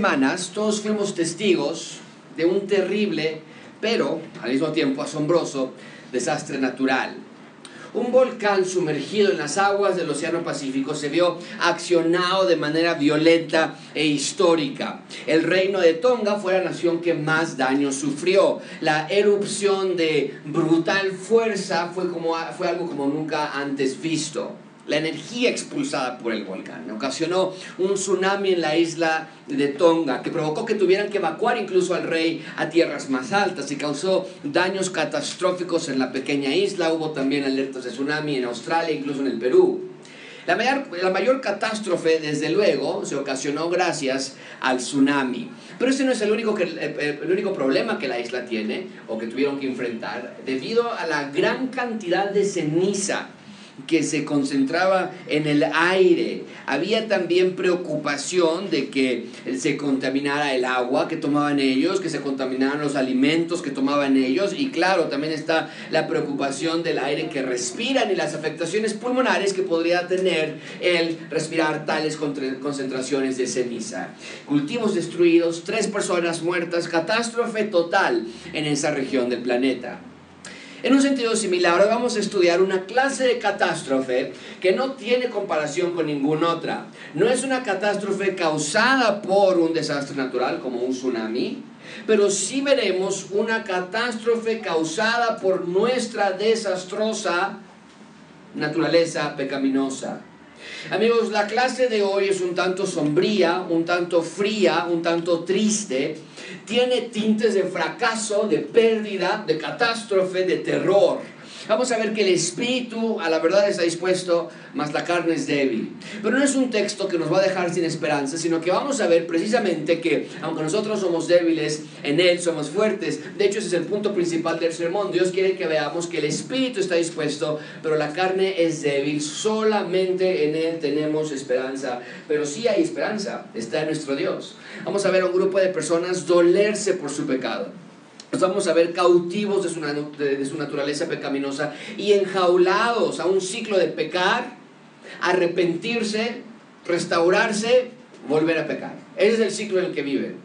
semanas todos fuimos testigos de un terrible, pero al mismo tiempo asombroso, desastre natural. Un volcán sumergido en las aguas del Océano Pacífico se vio accionado de manera violenta e histórica. El reino de Tonga fue la nación que más daño sufrió. La erupción de brutal fuerza fue, como, fue algo como nunca antes visto la energía expulsada por el volcán. Ocasionó un tsunami en la isla de Tonga que provocó que tuvieran que evacuar incluso al rey a tierras más altas y causó daños catastróficos en la pequeña isla. Hubo también alertas de tsunami en Australia, incluso en el Perú. La mayor, la mayor, catástrofe, desde luego, se ocasionó gracias al tsunami. Pero ese no es el único, que, el único problema que la isla tiene o que tuvieron que enfrentar, debido a la gran cantidad de ceniza que se concentraba en el aire. Había también preocupación de que se contaminara el agua que tomaban ellos, que se contaminaran los alimentos que tomaban ellos y claro, también está la preocupación del aire que respiran y las afectaciones pulmonares que podría tener el respirar tales concentraciones de ceniza. Cultivos destruidos, tres personas muertas, catástrofe total en esa región del planeta. En un sentido similar, ahora vamos a estudiar una clase de catástrofe que no tiene comparación con ninguna otra. No es una catástrofe causada por un desastre natural como un tsunami, pero sí veremos una catástrofe causada por nuestra desastrosa naturaleza pecaminosa. Amigos, la clase de hoy es un tanto sombría, un tanto fría, un tanto triste. Tiene tintes de fracaso, de pérdida, de catástrofe, de terror. Vamos a ver que el espíritu a la verdad está dispuesto, mas la carne es débil. Pero no es un texto que nos va a dejar sin esperanza, sino que vamos a ver precisamente que aunque nosotros somos débiles, en Él somos fuertes. De hecho, ese es el punto principal del sermón. Dios quiere que veamos que el espíritu está dispuesto, pero la carne es débil. Solamente en Él tenemos esperanza. Pero sí hay esperanza, está en nuestro Dios. Vamos a ver a un grupo de personas dolerse por su pecado. Nos vamos a ver cautivos de su, naturaleza pecaminosa y enjaulados a un ciclo de pecar, arrepentirse, restaurarse, volver a pecar. Ese es el ciclo en el que viven.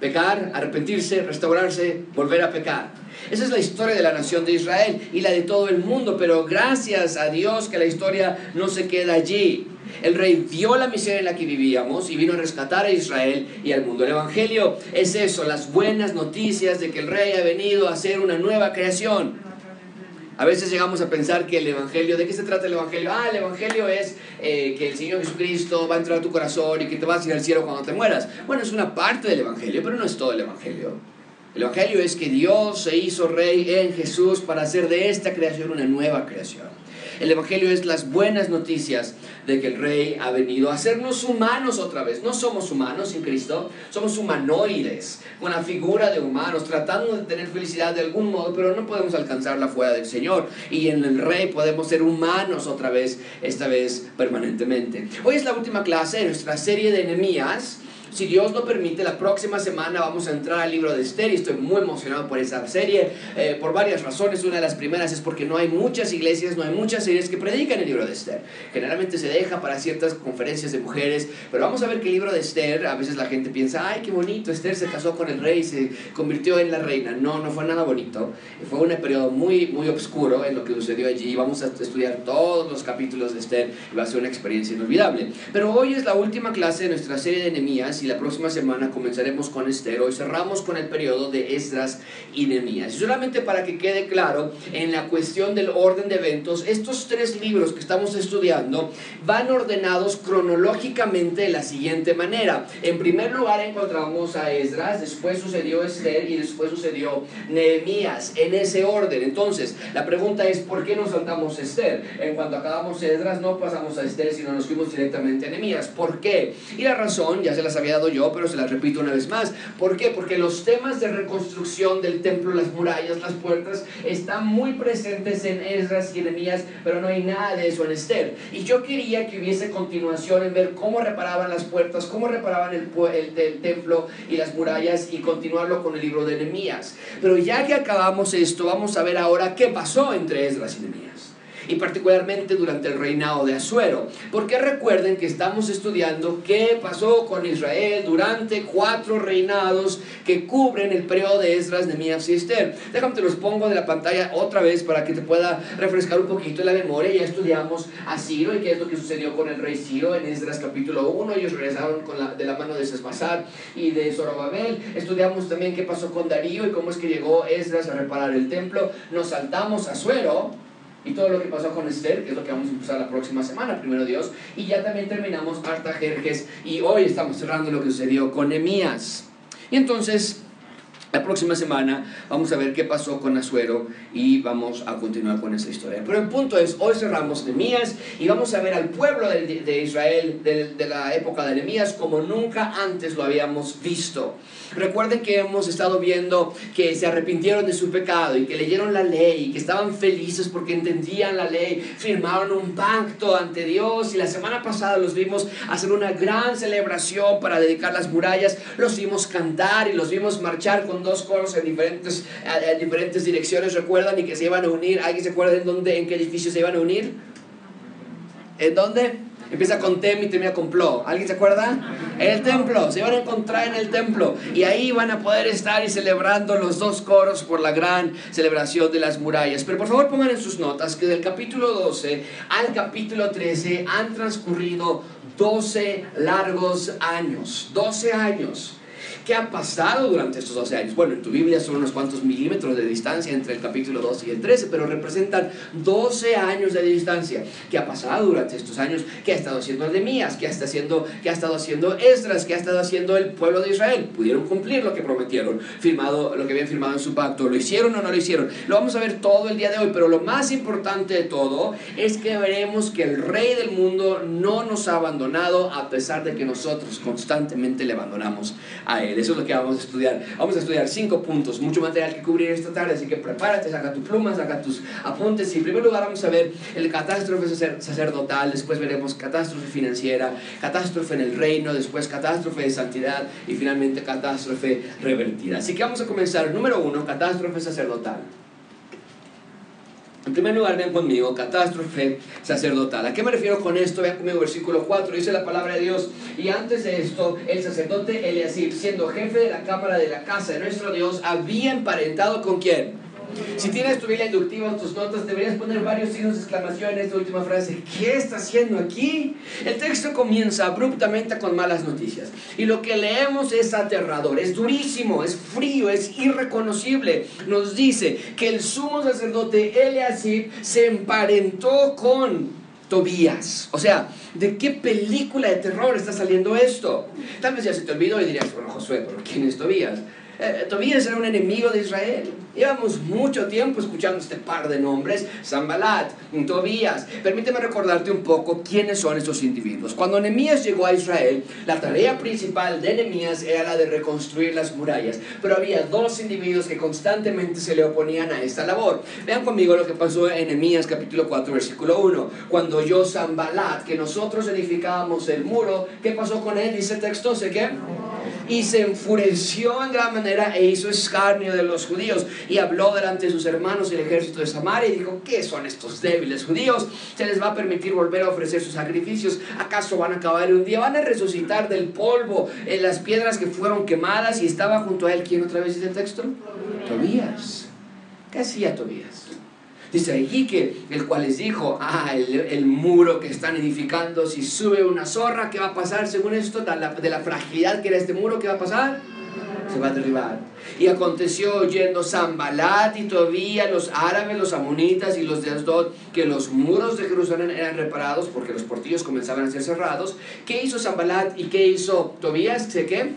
Pecar, arrepentirse, restaurarse, volver a pecar. Esa es la historia de la nación de Israel y la de todo el mundo, pero gracias a Dios que la historia no se queda allí. El rey vio la miseria en la que vivíamos y vino a rescatar a Israel y al mundo. El Evangelio es eso, las buenas noticias de que el rey ha venido a hacer una nueva creación. A veces llegamos a pensar que el Evangelio, ¿de qué se trata el Evangelio? Ah, el Evangelio es eh, que el Señor Jesucristo va a entrar a tu corazón y que te vas a ir al cielo cuando te mueras. Bueno, es una parte del Evangelio, pero no es todo el Evangelio. El Evangelio es que Dios se hizo rey en Jesús para hacer de esta creación una nueva creación. El Evangelio es las buenas noticias de que el Rey ha venido a hacernos humanos otra vez. No somos humanos sin Cristo, somos humanoides, con la figura de humanos, tratando de tener felicidad de algún modo, pero no podemos alcanzarla fuera del Señor. Y en el Rey podemos ser humanos otra vez, esta vez permanentemente. Hoy es la última clase de nuestra serie de enemías si Dios lo permite, la próxima semana vamos a entrar al libro de Esther y estoy muy emocionado por esa serie, eh, por varias razones. Una de las primeras es porque no hay muchas iglesias, no hay muchas series que predican el libro de Esther. Generalmente se deja para ciertas conferencias de mujeres, pero vamos a ver que el libro de Esther, a veces la gente piensa, ay, qué bonito, Esther se casó con el rey, se convirtió en la reina. No, no fue nada bonito. Fue un periodo muy, muy oscuro en lo que sucedió allí. Vamos a estudiar todos los capítulos de Esther y va a ser una experiencia inolvidable. Pero hoy es la última clase de nuestra serie de y la próxima semana comenzaremos con Esther. Hoy cerramos con el periodo de Esdras y Nehemías. Y solamente para que quede claro, en la cuestión del orden de eventos, estos tres libros que estamos estudiando van ordenados cronológicamente de la siguiente manera. En primer lugar encontramos a Esdras, después sucedió Esther y después sucedió Nehemías, en ese orden. Entonces, la pregunta es, ¿por qué nos saltamos Esther? En cuanto acabamos Esdras, no pasamos a Esther, sino nos fuimos directamente a Nehemías. ¿Por qué? Y la razón, ya se las había dado yo, pero se las repito una vez más. ¿Por qué? Porque los temas de reconstrucción del templo, las murallas, las puertas, están muy presentes en Esdras y Nehemías, pero no hay nada de eso en Esther. Y yo quería que hubiese continuación en ver cómo reparaban las puertas, cómo reparaban el, el, templo y las murallas y continuarlo con el libro de Nehemías. Pero ya que acabamos esto, vamos a ver ahora qué pasó entre Esdras y Nehemías. Y particularmente durante el reinado de Asuero. Porque recuerden que estamos estudiando qué pasó con Israel durante cuatro reinados que cubren el periodo de Esdras, Nehemías y Esther. Déjame te los pongo de la pantalla otra vez para que te pueda refrescar un poquito la memoria. Ya estudiamos a Ciro y qué es lo que sucedió con el rey Ciro en Esdras capítulo 1. Ellos regresaron con la, de la mano de Sesbazar y de Zorobabel. Estudiamos también qué pasó con Darío y cómo es que llegó Esdras a reparar el templo. Nos saltamos a Suero y todo lo que pasó con Esther, que es lo que vamos a empezar la próxima semana, primero Dios. Y ya también terminamos Artajerjes y hoy estamos cerrando lo que sucedió con Emías. Y entonces la próxima semana vamos a ver qué pasó con Azuero y vamos a continuar con esa historia. Pero el punto es, hoy cerramos Nehemías y vamos a ver al pueblo de, Israel de, de, la época de Nehemías como nunca antes lo habíamos visto. Recuerden que hemos estado viendo que se arrepintieron de su pecado y que leyeron la ley y que estaban felices porque entendían la ley, firmaron un pacto ante Dios y la semana pasada los vimos hacer una gran celebración para dedicar las murallas, los vimos cantar y los vimos marchar con dos coros en diferentes, en diferentes direcciones, recuerdan, y que se iban a unir. ¿Alguien se acuerda en, dónde, en qué edificio se iban a unir? ¿En dónde? Empieza con tem y termina con plo. ¿Alguien se acuerda? El templo. Se iban a encontrar en el templo. Y ahí van a poder estar y celebrando los dos coros por la gran celebración de las murallas. Pero por favor pongan en sus notas que del capítulo 12 al capítulo 13 han transcurrido 12 largos años. 12 años. ¿Qué ha pasado durante estos 12 años? Bueno, en tu Biblia son unos cuantos milímetros de distancia entre el capítulo 12 y el 13, pero representan 12 años de distancia. ¿Qué ha pasado durante estos años? ¿Qué ha estado haciendo Nehemías? ¿Qué, está haciendo, ¿Qué ha estado haciendo Esdras? ¿Qué ha estado haciendo el pueblo de Israel? ¿Pudieron cumplir lo que prometieron? Firmado, lo que habían firmado en su pacto. ¿Lo hicieron o no lo hicieron? Lo vamos a ver todo el día de hoy, pero lo más importante de todo es que veremos que el rey del mundo no nos ha abandonado a pesar de que nosotros constantemente le abandonamos a él. Eso es lo que vamos a estudiar. Vamos a estudiar cinco puntos, mucho material que cubrir esta tarde, así que prepárate, saca tu pluma, saca tus apuntes. Y en primer lugar vamos a ver el catástrofe sacerdotal, después veremos catástrofe financiera, catástrofe en el reino, después catástrofe de santidad y finalmente catástrofe revertida. Así que vamos a comenzar. Número uno, catástrofe sacerdotal. En primer lugar, vean conmigo, catástrofe sacerdotal. ¿A qué me refiero con esto? Vean conmigo versículo 4, dice la palabra de Dios. Y antes de esto, el sacerdote Eliasib, siendo jefe de la cámara de la casa de nuestro Dios, había emparentado con quién? Si tienes tu Biblia inductiva o tus notas, deberías poner varios signos de exclamación en esta última frase. ¿Qué está haciendo aquí? El texto comienza abruptamente con malas noticias. Y lo que leemos es aterrador, es durísimo, es frío, es irreconocible. Nos dice que el sumo sacerdote Eliasib se emparentó con Tobías. O sea, ¿de qué película de terror está saliendo esto? Tal vez ya se te olvidó y dirías, bueno, Josué, pero ¿quién es Tobías? Eh, Tobías era un enemigo de Israel. Llevamos mucho tiempo escuchando este par de nombres, Zambalat, Tobías. Permíteme recordarte un poco quiénes son estos individuos. Cuando Nehemías llegó a Israel, la tarea principal de Nehemías era la de reconstruir las murallas. Pero había dos individuos que constantemente se le oponían a esta labor. Vean conmigo lo que pasó en Nehemías capítulo 4, versículo 1. Cuando yo Zambalat, que nosotros edificábamos el muro, ¿qué pasó con él? Dice texto, ¿sé qué? y se enfureció en gran manera e hizo escarnio de los judíos y habló delante de sus hermanos el ejército de Samaria y dijo, ¿qué son estos débiles judíos? ¿Se les va a permitir volver a ofrecer sus sacrificios? ¿Acaso van a acabar un día? ¿Van a resucitar del polvo en las piedras que fueron quemadas y estaba junto a él? ¿Quién otra vez dice el texto? Tobías. ¿Qué hacía Tobías? Dice allí que el cual les dijo, ah, el, muro que están edificando, si sube una zorra, ¿qué va a pasar según esto? De la, de la fragilidad que era este muro, ¿qué va a pasar? Se va a derribar. Y aconteció oyendo Zambalat y Tobía, los árabes, los amonitas y los de Asdod, que los muros de Jerusalén eran reparados porque los portillos comenzaban a ser cerrados. ¿Qué hizo Zambalat y qué hizo Tobías? ¿Sé qué?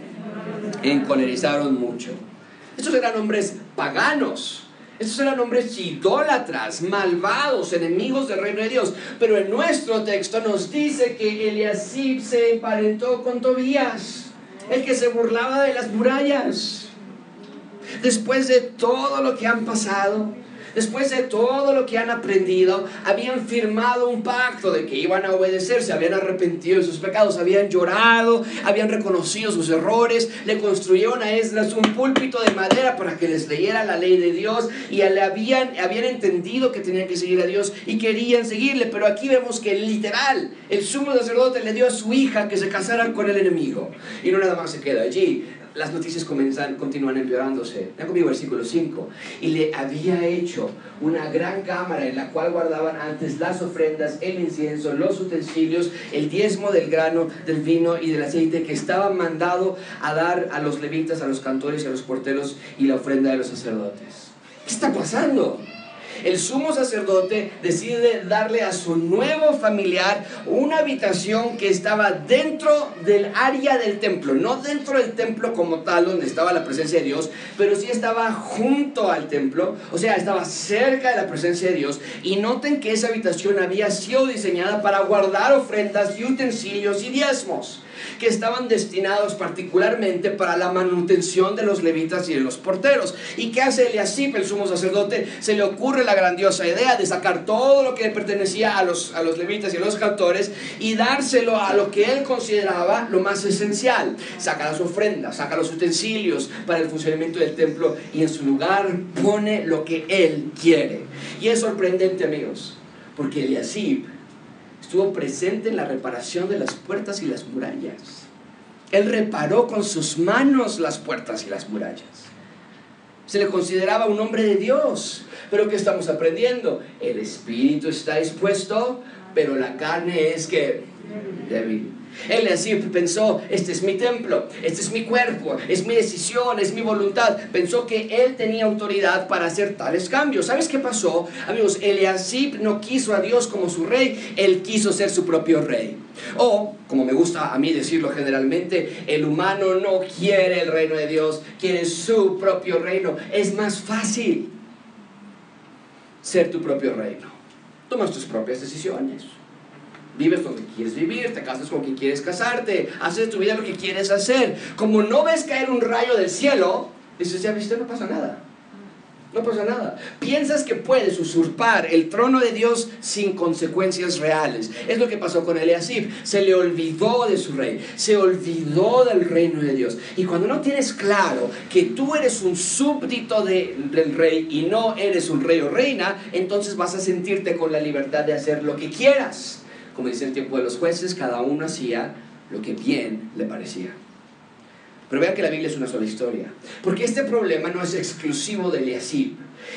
Encolerizaron mucho. Estos eran hombres paganos estos eran hombres idólatras, malvados, enemigos del reino de Dios. Pero en nuestro texto nos dice que Eliasib se emparentó con Tobías, el que se burlaba de las murallas. Después de todo lo que han pasado, Después de todo lo que han aprendido, habían firmado un pacto de que iban a obedecer, se habían arrepentido de sus pecados, habían llorado, habían reconocido sus errores, le construyeron a Esdras un púlpito de madera para que les leyera la ley de Dios y le habían, habían entendido que tenían que seguir a Dios y querían seguirle, pero aquí vemos que literal el sumo sacerdote le dio a su hija que se casara con el enemigo. Y no nada más se queda allí, las noticias continúan empeorándose. Vean conmigo versículo 5. Y le había hecho una gran cámara en la cual guardaban antes las ofrendas, el incienso, los utensilios, el diezmo del grano, del vino y del aceite que estaba mandado a dar a los levitas, a los cantores y a los porteros y la ofrenda de los sacerdotes. ¿Qué está pasando? El sumo sacerdote decide darle a su nuevo familiar una habitación que estaba dentro del área del templo, no dentro del templo como tal, donde estaba la presencia de Dios, pero sí estaba junto al templo, o sea, estaba cerca de la presencia de Dios. Y noten que esa habitación había sido diseñada para guardar ofrendas utensilios y diezmos que estaban destinados particularmente para la manutención de los levitas y de los porteros. ¿Y qué hace Eliasip, el sumo sacerdote? Se le ocurre la grandiosa idea de sacar todo lo que pertenecía a los, a los levitas y a los cantores y dárselo a lo que él consideraba lo más esencial. Saca las ofrendas, saca los utensilios para el funcionamiento del templo y en su lugar pone lo que él quiere. Y es sorprendente, amigos, porque Eliasib estuvo presente en la reparación de las puertas y las murallas. Él reparó con sus manos las puertas y las murallas. Se le consideraba un hombre de Dios. Pero ¿qué estamos aprendiendo? El espíritu está dispuesto, pero la carne es que débil. Él así pensó, este es mi templo, este es mi cuerpo, es mi decisión, es mi voluntad. Pensó que él tenía autoridad para hacer tales cambios. ¿Sabes qué pasó? Amigos, Eliasib no quiso a Dios como su rey, él quiso ser su propio rey. O, como me gusta a mí decirlo generalmente, el humano no quiere el reino de Dios, quiere su propio reino. Es más fácil ser tu propio reino. Tomas tus propias decisiones vives donde quieres vivir, te casas con quien quieres casarte, haces de tu vida lo que quieres hacer. Como no ves caer un rayo del cielo, dices, ya viste, no pasa nada. No pasa nada. Piensas que puedes usurpar el trono de Dios sin consecuencias reales. Es lo que pasó con Eliasib. Se le olvidó de su rey. Se olvidó del reino de Dios. Y cuando no tienes claro que tú eres un súbdito del rey y no eres un rey o reina, entonces vas a sentirte con la libertad de hacer lo que quieras como dice el tiempo de los jueces, cada uno hacía lo que bien le parecía. Pero vean que la Biblia es una sola historia. Porque este problema no es exclusivo de Eliasib.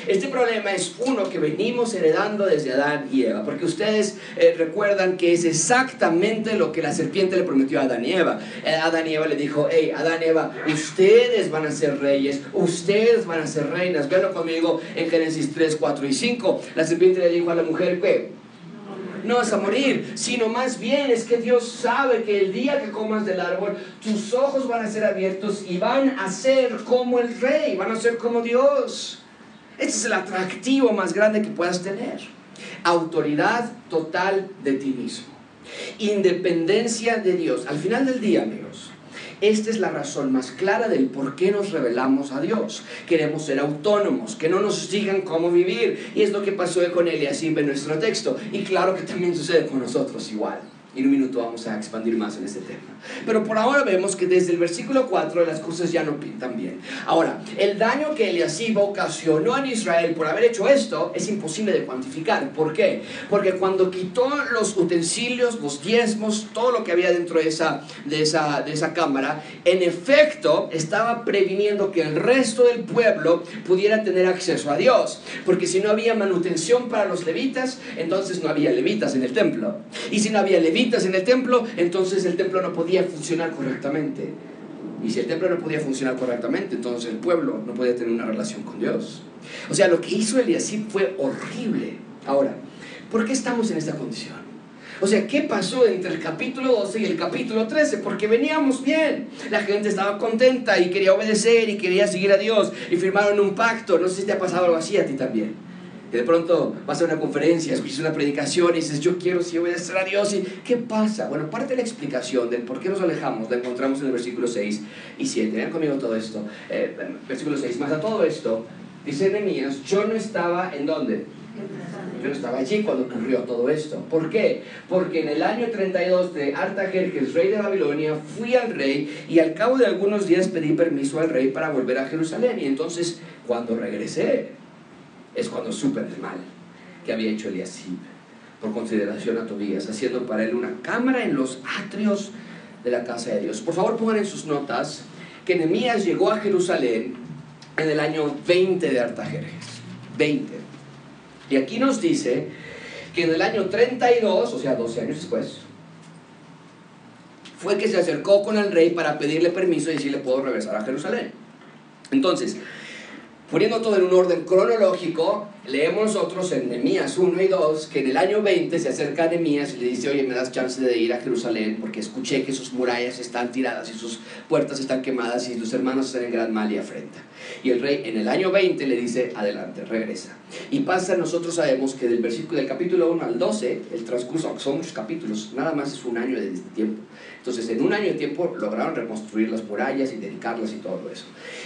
Este problema es uno que venimos heredando desde Adán y Eva. Porque ustedes eh, recuerdan que es exactamente lo que la serpiente le prometió a Adán y Eva. Eh, Adán y Eva le dijo, hey, Adán y Eva, ustedes van a ser reyes, ustedes van a ser reinas. Véanlo conmigo en Génesis 3, 4 y 5. La serpiente le dijo a la mujer, ¿qué? No vas a morir, sino más bien es que Dios sabe que el día que comas del árbol, tus ojos van a ser abiertos y van a ser como el rey, van a ser como Dios. Este es el atractivo más grande que puedas tener. Autoridad total de ti mismo. Independencia de Dios. Al final del día, amigos, esta es la razón más clara del por qué nos revelamos a Dios. Queremos ser autónomos, que no nos digan cómo vivir. Y es lo que pasó con Eliasib en nuestro texto. Y claro que también sucede con nosotros igual. Y en un minuto vamos a expandir más en este tema. Pero por ahora vemos que desde el versículo 4 las cosas ya no pintan bien. Ahora, el daño que Eliasib ocasionó en Israel por haber hecho esto es imposible de cuantificar. ¿Por qué? Porque cuando quitó los utensilios, los diezmos, todo lo que había dentro de esa, de esa, de esa cámara, en efecto estaba previniendo que el resto del pueblo pudiera tener acceso a Dios. Porque si no había manutención para los levitas, entonces no había levitas en el templo. Y si no había levitas, en el templo, entonces el templo no podía funcionar correctamente. Y si el templo no podía funcionar correctamente, entonces el pueblo no podía tener una relación con Dios. O sea, lo que hizo Eliasib fue horrible. Ahora, ¿por qué estamos en esta condición? O sea, ¿qué pasó entre el capítulo 12 y el capítulo 13? Porque veníamos bien. La gente estaba contenta y quería obedecer y quería seguir a Dios y firmaron un pacto. No sé si te ha pasado algo así a ti también de pronto vas a una conferencia, escuchas una predicación y dices, yo quiero si obedecer a Dios. ¿Y qué pasa? Bueno, parte de la explicación del por qué nos alejamos la encontramos en el versículo 6 y 7. Vean conmigo todo esto. Eh, versículo 6. Más a todo esto, dice Nehemías, yo no estaba en dónde? Yo no estaba allí cuando ocurrió todo esto. ¿Por qué? Porque en el año 32 de Artajerjes, rey de Babilonia, fui al rey y al cabo de algunos días pedí permiso al rey para volver a Jerusalén. Y entonces, cuando regresé, es cuando supe del mal que había hecho Eliasib por consideración a Tobías, haciendo para él una cámara en los atrios de la casa de Dios. Por favor, pongan en sus notas que Nehemías llegó a Jerusalén en el año 20 de Artajerjes. 20. Y aquí nos dice que en el año 32, o sea, 12 años después, fue que se acercó con el rey para pedirle permiso y decirle puedo regresar a Jerusalén. Entonces, poniendo todo en un orden cronológico, leemos nosotros en Nehemías 1 y 2 que en el año 20 se acerca a Nehemías y le dice, oye, me das chance de ir a Jerusalén porque escuché que sus murallas están tiradas y sus puertas están quemadas y los hermanos están en gran mal y afrenta. Y el rey en el año 20 le dice, adelante, regresa. Y pasa, nosotros sabemos que del versículo del capítulo 1 al 12, el transcurso, son muchos capítulos, nada más es un año de tiempo. Entonces, en un año de tiempo lograron reconstruir las murallas y dedicarlas y todo eso.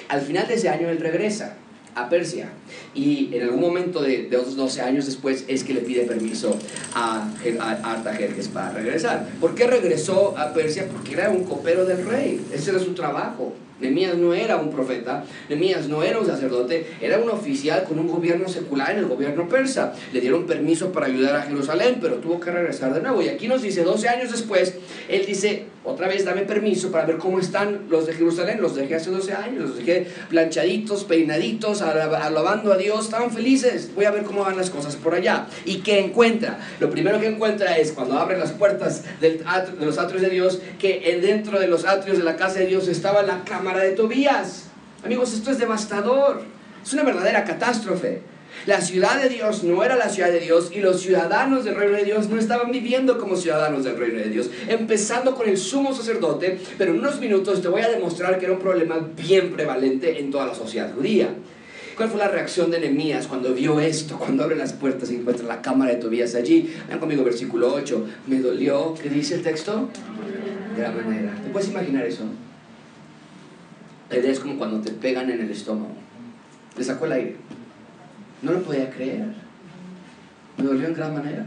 Al final de ese año él regresa a Persia. Y en algún momento de, otros 12 años después es que le pide permiso a, a Artajerjes para regresar. ¿Por qué regresó a Persia? Porque era un copero del rey. Ese era su trabajo. Nemías no era un profeta, Nemías no era un sacerdote, era un oficial con un gobierno secular en el gobierno persa. Le dieron permiso para ayudar a Jerusalén, pero tuvo que regresar de nuevo. Y aquí nos dice, 12 años después, él dice, otra vez dame permiso para ver cómo están los de Jerusalén. Los dejé hace 12 años, los dejé planchaditos, peinaditos, alabando a Dios, estaban felices. Voy a ver cómo van las cosas por allá. ¿Y qué encuentra? Lo primero que encuentra es cuando abre las puertas de los atrios de Dios, que dentro de los atrios de la casa de Dios estaba la cámara de Tobías. Amigos, esto es devastador. Es una verdadera catástrofe. La ciudad de Dios no era la ciudad de Dios y los ciudadanos del reino de Dios no estaban viviendo como ciudadanos del reino de Dios. Empezando con el sumo sacerdote, pero en unos minutos te voy a demostrar que era un problema bien prevalente en toda la sociedad judía. ¿Cuál fue la reacción de Nehemías cuando vio esto? Cuando abre las puertas y encuentra la cámara de Tobías allí. Vean conmigo versículo 8. Me dolió, ¿qué dice el texto? De la manera. ¿Te puedes imaginar eso? La idea es como cuando te pegan en el estómago. Le sacó el aire. No lo podía creer. Me dolió en gran manera.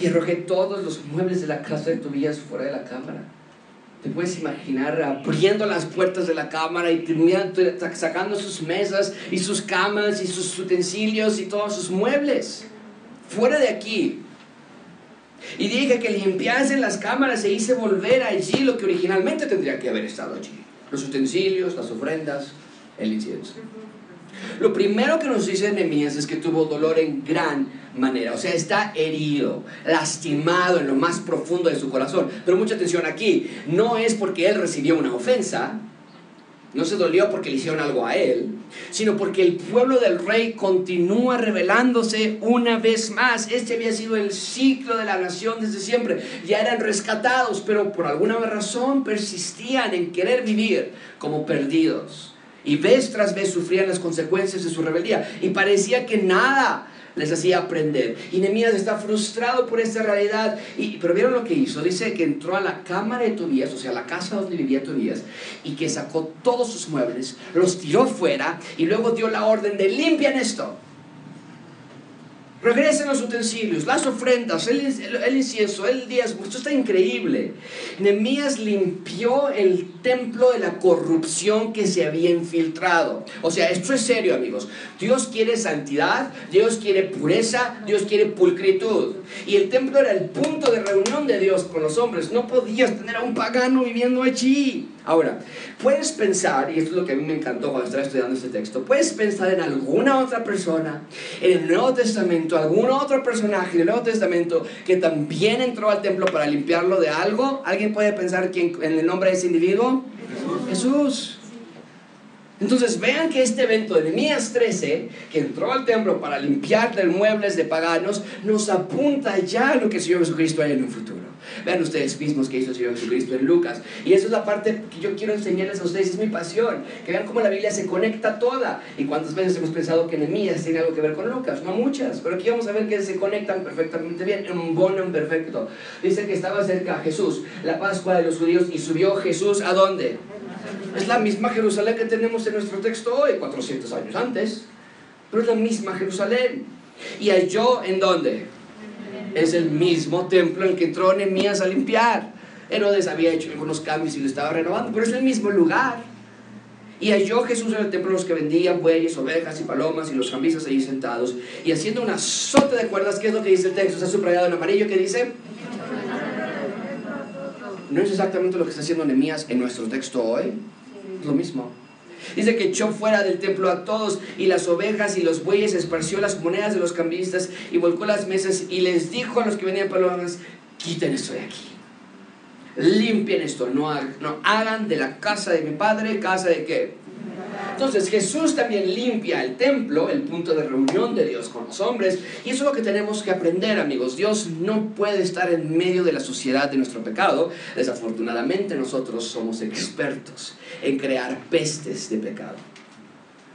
Y arrojé todos los muebles de la casa de Tobías fuera de la cámara. Te puedes imaginar abriendo las puertas de la cámara y sacando sus mesas y sus camas y sus utensilios y todos sus muebles. Fuera de aquí. Y dije que limpiasen las cámaras e hice volver allí lo que originalmente tendría que haber estado allí. Los utensilios, las ofrendas, el incienso. Lo primero que nos dice Nehemías es que tuvo dolor en gran manera, o sea, está herido, lastimado en lo más profundo de su corazón. Pero mucha atención aquí, no es porque él recibió una ofensa, no se dolió porque le hicieron algo a él, sino porque el pueblo del rey continúa revelándose una vez más. Este había sido el ciclo de la nación desde siempre. Ya eran rescatados, pero por alguna razón persistían en querer vivir como perdidos. Y vez tras vez sufrían las consecuencias de su rebeldía. Y parecía que nada les hacía aprender. Y Nehemías está frustrado por esta realidad. Y, pero vieron lo que hizo. Dice que entró a la cámara de Tobías, o sea, la casa donde vivía Tobías, y que sacó todos sus muebles, los tiró fuera y luego dio la orden de limpian esto. Regresen los utensilios, las ofrendas, el, el, incienso, el diezmo. Esto está increíble. Nehemías limpió el templo de la corrupción que se había infiltrado. O sea, esto es serio, amigos. Dios quiere santidad, Dios quiere pureza, Dios quiere pulcritud. Y el templo era el punto de reunión de Dios con los hombres. No podías tener a un pagano viviendo allí. Ahora, puedes pensar, y esto es lo que a mí me encantó cuando estaba estudiando este texto, puedes pensar en alguna otra persona en el Nuevo Testamento, algún otro personaje en el Nuevo Testamento que también entró al templo para limpiarlo de algo. ¿Alguien puede pensar quién, en el nombre de ese individuo? Jesús. Entonces vean que este evento de Nehemías 13, que entró al templo para limpiar de muebles de paganos, nos apunta ya a lo que el Señor Jesucristo hay en un futuro. Vean ustedes mismos que hizo el Señor Jesucristo en Lucas. Y eso es la parte que yo quiero enseñarles a ustedes, es mi pasión. Que vean cómo la Biblia se conecta toda. Y cuántas veces hemos pensado que Nehemías tiene algo que ver con Lucas. No muchas, pero aquí vamos a ver que se conectan perfectamente bien, en un bono perfecto. Dice que estaba cerca Jesús, la Pascua de los judíos, y subió Jesús a dónde? Es la misma Jerusalén que tenemos en nuestro texto hoy, 400 años antes. Pero es la misma Jerusalén. ¿Y halló en dónde? Es el mismo templo en que entró Nehemías a limpiar. Herodes había hecho algunos cambios y lo estaba renovando, pero es el mismo lugar. Y halló Jesús en el templo los que vendían bueyes, ovejas y palomas y los camisas allí sentados y haciendo una azote de cuerdas, ¿qué es lo que dice el texto? Está subrayado en amarillo que dice... No es exactamente lo que está haciendo Nehemías en nuestro texto hoy. Lo mismo. Dice que echó fuera del templo a todos y las ovejas y los bueyes, esparció las monedas de los cambistas y volcó las mesas y les dijo a los que venían palomas, quiten esto de aquí. Limpien esto, no, no hagan de la casa de mi padre casa de qué? Entonces Jesús también limpia el templo, el punto de reunión de Dios con los hombres. Y eso es lo que tenemos que aprender, amigos. Dios no puede estar en medio de la sociedad de nuestro pecado. Desafortunadamente nosotros somos expertos en crear pestes de pecado.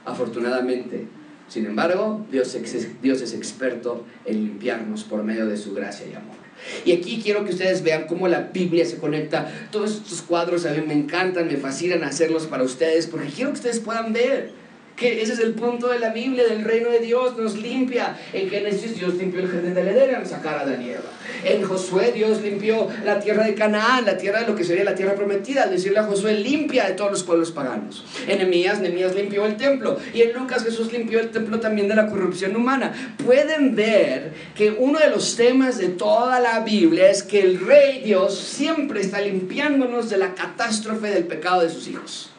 Afortunadamente, sin embargo, Dios Dios es experto en limpiarnos por medio de su gracia y amor. Y aquí quiero que ustedes vean cómo la Biblia se conecta. Todos estos cuadros a mí me encantan, me fascinan hacerlos para ustedes, porque quiero que ustedes puedan ver que ese es el punto de la Biblia, del reino de Dios, nos limpia. En Génesis Dios limpió el jardín de Edén al sacar a Adán En Josué Dios limpió la tierra de Canaán, la tierra de lo que sería la tierra prometida, al decirle a Josué limpia de todos los pueblos paganos. En Nemías, Nemías limpió el templo. Y en Lucas Jesús limpió el templo también de la corrupción humana. Pueden ver que uno de los temas de toda la Biblia es que el rey Dios siempre está limpiándonos de la catástrofe del pecado de sus hijos.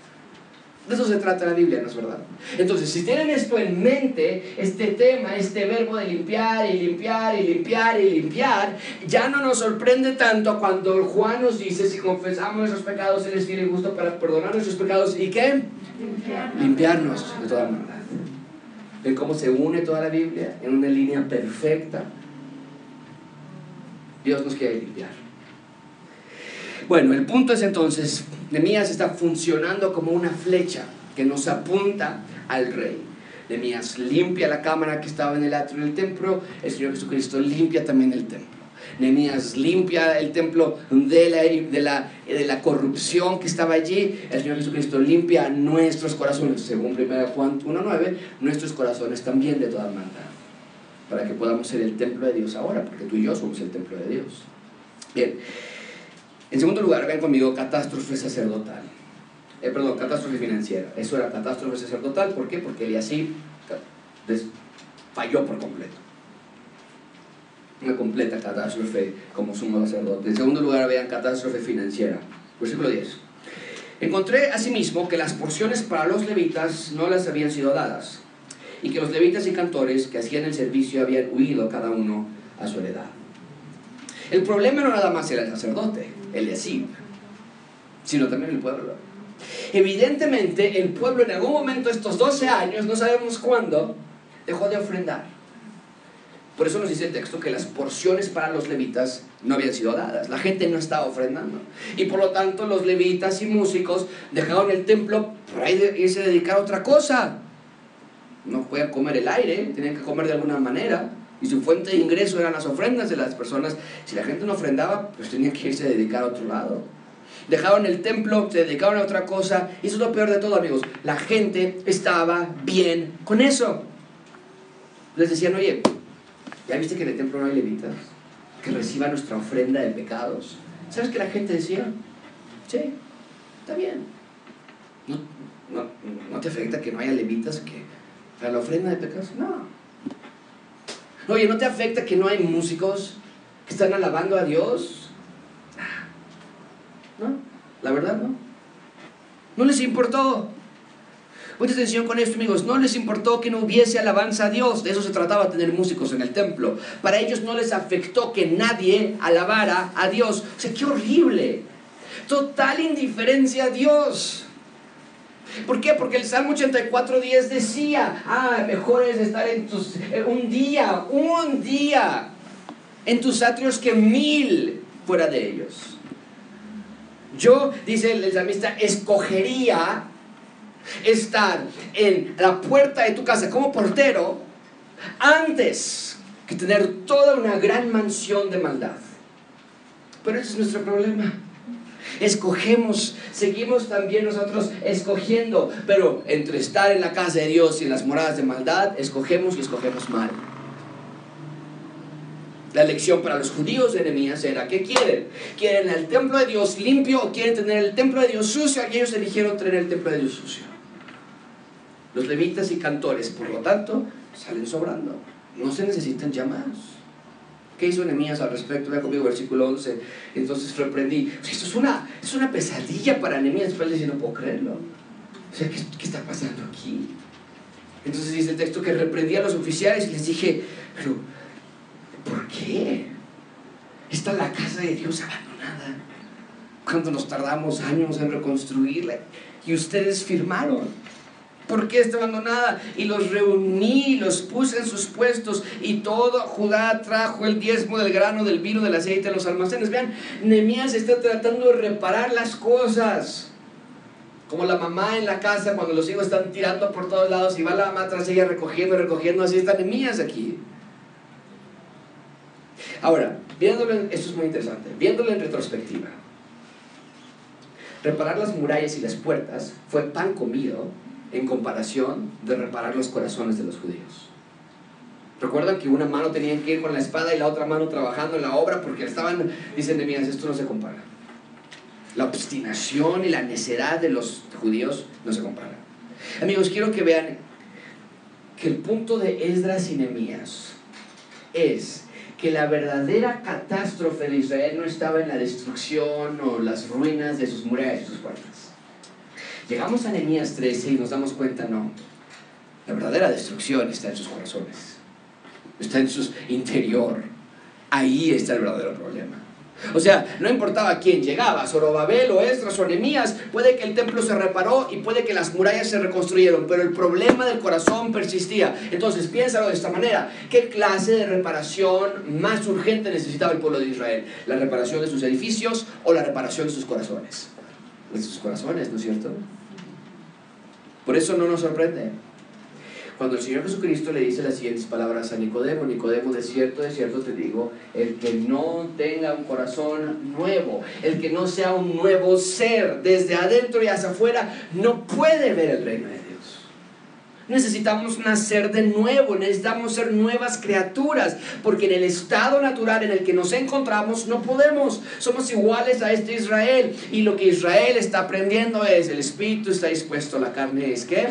De eso se trata la Biblia, ¿no es verdad? Entonces, si tienen esto en mente, este tema, este verbo de limpiar y limpiar y limpiar y limpiar, ya no nos sorprende tanto cuando Juan nos dice, si confesamos nuestros pecados, Él es fiel y justo para perdonar nuestros pecados y qué? Limpiarnos, Limpiarnos de toda maldad. ¿Ven cómo se une toda la Biblia en una línea perfecta? Dios nos quiere limpiar. Bueno, el punto es entonces, Nemías está funcionando como una flecha que nos apunta al rey. Nemías limpia la cámara que estaba en el atrio del templo, el Señor Jesucristo limpia también el templo. Nemías limpia el templo de la, de, la, de la corrupción que estaba allí. El Señor Jesucristo limpia nuestros corazones, según 1 Juan 1.9, nuestros corazones también de toda maldad, para que podamos ser el templo de Dios ahora, porque tú y yo somos el templo de Dios. Bien, en segundo lugar, ven conmigo, catástrofe sacerdotal. Eh, perdón, catástrofe financiera. Eso era catástrofe sacerdotal. ¿Por qué? Porque así falló por completo. Una completa catástrofe como sumo sacerdote. En segundo lugar, vean catástrofe financiera. Versículo 10. Encontré asimismo que las porciones para los levitas no las habían sido dadas, y que los levitas y cantores que hacían el servicio habían huido cada uno a su heredad. El problema no nada más era el sacerdote, el Yasib, sino también el pueblo. Evidentemente, el pueblo en algún momento, estos 12 años, no sabemos cuándo, dejó de ofrendar. Por eso nos dice el texto que las porciones para los levitas no habían sido dadas. La gente no estaba ofrendando. Y por lo tanto los levitas y músicos dejaron el templo para irse a dedicar a otra cosa. No podían comer el aire, tenían que comer de alguna manera y su fuente de ingreso eran las ofrendas de las personas. Si la gente no ofrendaba, pues tenía que irse a dedicar a otro lado. Dejaron el templo, se dedicaron a otra cosa. Y eso es lo peor de todo, amigos. La gente estaba bien con eso. Les decían, oye, ¿ya viste que en el templo no hay levitas? Que reciban nuestra ofrenda de pecados. ¿Sabes qué la gente decía? Sí, está bien. ¿No, no, no te afecta que no haya levitas que la ofrenda de pecados? No. Oye, ¿no te afecta que no hay músicos que están alabando a Dios? ¿No? La verdad, ¿no? No les importó. Mucha atención con esto, amigos. No les importó que no hubiese alabanza a Dios. De eso se trataba, tener músicos en el templo. Para ellos no les afectó que nadie alabara a Dios. O sea, qué horrible. Total indiferencia a Dios. ¿Por qué? Porque el Salmo 84.10 decía, ah, mejor es estar en tus, eh, un día, un día en tus atrios que mil fuera de ellos. Yo, dice el salmista, escogería estar en la puerta de tu casa como portero antes que tener toda una gran mansión de maldad. Pero ese es nuestro problema. Escogemos, seguimos también nosotros escogiendo, pero entre estar en la casa de Dios y en las moradas de maldad, escogemos y escogemos mal. La elección para los judíos de Nehemías era, ¿qué quieren? ¿Quieren el templo de Dios limpio o quieren tener el templo de Dios sucio? Y ellos eligieron tener el templo de Dios sucio. Los levitas y cantores, por lo tanto, salen sobrando. No se necesitan llamados. ¿Qué hizo Nehemías al respecto? Vea conmigo versículo 11. Entonces reprendí. esto es una, es una pesadilla para Nehemías. Después le dice, no puedo creerlo. O sea, ¿qué, ¿qué, está pasando aquí? Entonces dice el texto que reprendí a los oficiales y les dije, pero ¿por qué? Está la casa de Dios abandonada. Cuando nos tardamos años en reconstruirla y ustedes firmaron. ¿Por qué está abandonada? Y los reuní, los puse en sus puestos, y todo Judá trajo el diezmo del grano, del vino, del aceite de los almacenes. Vean, Nehemías está tratando de reparar las cosas. Como la mamá en la casa, cuando los hijos están tirando por todos lados, y va la mamá tras ella recogiendo, recogiendo, así está Nehemías aquí. Ahora, viéndolo, esto es muy interesante, viéndolo en retrospectiva. Reparar las murallas y las puertas fue pan comido en comparación de reparar los corazones de los judíos. Recuerdan que una mano tenía que ir con la espada y la otra mano trabajando en la obra porque estaban, dicen de esto no se compara. La obstinación y la necedad de los judíos no se compara. Amigos, quiero que vean que el punto de Esdras y Nehemías es que la verdadera catástrofe de Israel no estaba en la destrucción o las ruinas de sus murallas y sus puertas. Llegamos a Nehemías 13 y nos damos cuenta, no, la verdadera destrucción está en sus corazones, está en su interior. Ahí está el verdadero problema. O sea, no importaba quién llegaba, Zorobabel o Esdras o Nehemías, puede que el templo se reparó y puede que las murallas se reconstruyeron, pero el problema del corazón persistía. Entonces, piénsalo de esta manera, ¿qué clase de reparación más urgente necesitaba el pueblo de Israel? ¿La reparación de sus edificios o la reparación de sus corazones? De sus corazones, ¿no es cierto? Por eso no nos sorprende. Cuando el Señor Jesucristo le dice las siguientes palabras a Nicodemo, Nicodemo, de cierto, de cierto te digo, el que no tenga un corazón nuevo, el que no sea un nuevo ser desde adentro y hacia afuera, no puede ver el reino de Dios. Necesitamos nacer de nuevo, necesitamos ser nuevas criaturas, porque en el estado natural en el que nos encontramos no podemos. Somos iguales a este Israel. Y lo que Israel está aprendiendo es, el espíritu está dispuesto, la carne es qué?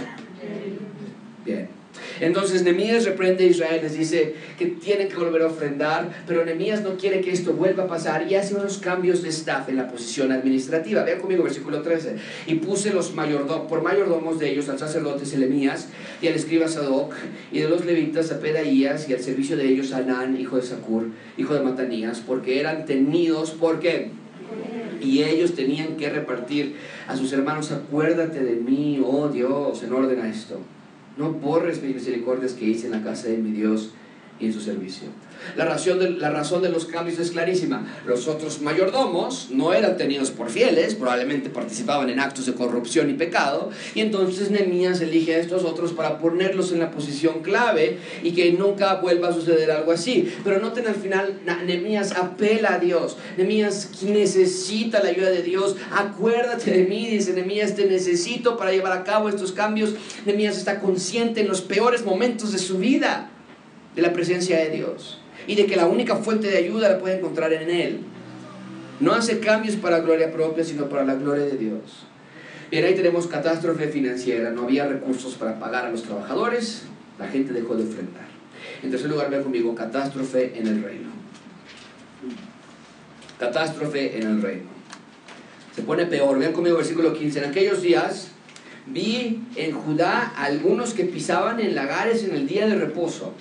Bien. Entonces Nehemías reprende a Israel, les dice que tienen que volver a ofrendar, pero Nehemías no quiere que esto vuelva a pasar y hace unos cambios de staff en la posición administrativa. Vean conmigo versículo 13. Y puse los mayordomos, por mayordomos de ellos al sacerdote Selemías y al escriba Sadoc y de los levitas a Pedaías y al servicio de ellos a Anán, hijo de Sacur, hijo de Matanías, porque eran tenidos, ¿por qué? y ellos tenían que repartir a sus hermanos, acuérdate de mí, oh Dios, en orden a esto. No borres mis misericordias que hice en la casa de mi Dios y en su servicio. La razón, de, la razón de los cambios es clarísima. Los otros mayordomos no eran tenidos por fieles, probablemente participaban en actos de corrupción y pecado, y entonces Nehemías elige a estos otros para ponerlos en la posición clave y que nunca vuelva a suceder algo así. Pero noten al final, Nehemías apela a Dios. Nehemías necesita la ayuda de Dios. Acuérdate de mí, dice Nehemías, te necesito para llevar a cabo estos cambios. Nehemías está consciente en los peores momentos de su vida de la presencia de Dios y de que la única fuente de ayuda la puede encontrar en Él. No hace cambios para gloria propia, sino para la gloria de Dios. Bien, ahí tenemos catástrofe financiera, no había recursos para pagar a los trabajadores, la gente dejó de enfrentar. En tercer lugar, vean conmigo, catástrofe en el reino. Catástrofe en el reino. Se pone peor, vean conmigo versículo 15. En aquellos días vi en Judá algunos que pisaban en lagares en el día de reposo